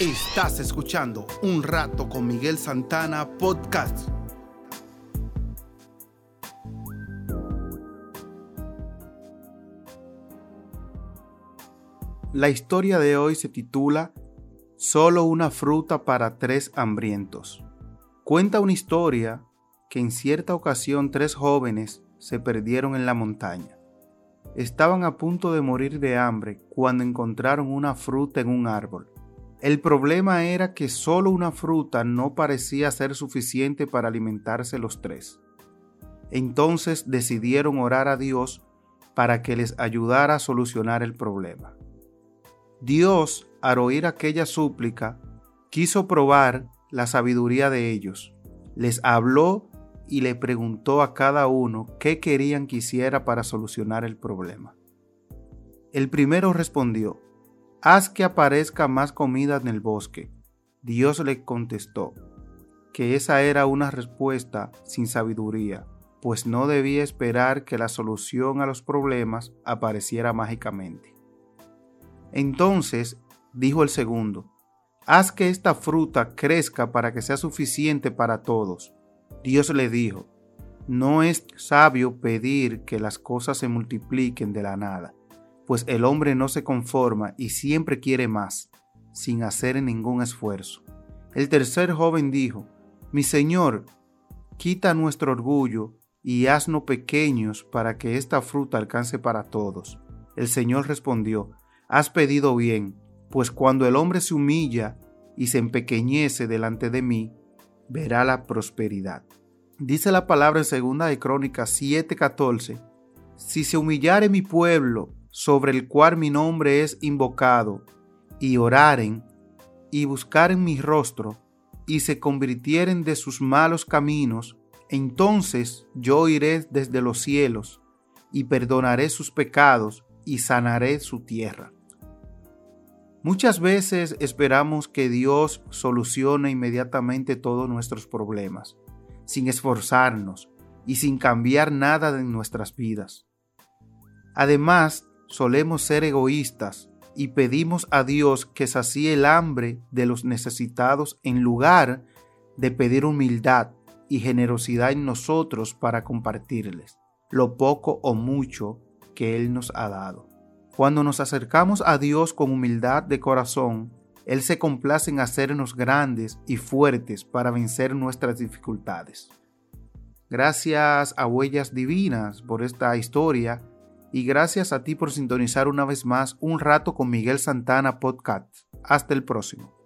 Estás escuchando Un Rato con Miguel Santana Podcast. La historia de hoy se titula Solo una fruta para tres hambrientos. Cuenta una historia que en cierta ocasión tres jóvenes se perdieron en la montaña. Estaban a punto de morir de hambre cuando encontraron una fruta en un árbol. El problema era que solo una fruta no parecía ser suficiente para alimentarse los tres. Entonces decidieron orar a Dios para que les ayudara a solucionar el problema. Dios, al oír aquella súplica, quiso probar la sabiduría de ellos. Les habló y le preguntó a cada uno qué querían que hiciera para solucionar el problema. El primero respondió, Haz que aparezca más comida en el bosque. Dios le contestó que esa era una respuesta sin sabiduría, pues no debía esperar que la solución a los problemas apareciera mágicamente. Entonces dijo el segundo, Haz que esta fruta crezca para que sea suficiente para todos. Dios le dijo, no es sabio pedir que las cosas se multipliquen de la nada, pues el hombre no se conforma y siempre quiere más, sin hacer ningún esfuerzo. El tercer joven dijo, Mi Señor, quita nuestro orgullo y haznos pequeños para que esta fruta alcance para todos. El Señor respondió, Has pedido bien, pues cuando el hombre se humilla y se empequeñece delante de mí, verá la prosperidad. Dice la palabra en segunda de Crónicas 7:14, si se humillare mi pueblo, sobre el cual mi nombre es invocado, y oraren, y buscaren mi rostro, y se convirtieren de sus malos caminos, entonces yo iré desde los cielos, y perdonaré sus pecados, y sanaré su tierra. Muchas veces esperamos que Dios solucione inmediatamente todos nuestros problemas, sin esforzarnos y sin cambiar nada en nuestras vidas. Además, solemos ser egoístas y pedimos a Dios que sacie el hambre de los necesitados en lugar de pedir humildad y generosidad en nosotros para compartirles lo poco o mucho que Él nos ha dado. Cuando nos acercamos a Dios con humildad de corazón, Él se complace en hacernos grandes y fuertes para vencer nuestras dificultades. Gracias a Huellas Divinas por esta historia y gracias a ti por sintonizar una vez más un rato con Miguel Santana Podcast. Hasta el próximo.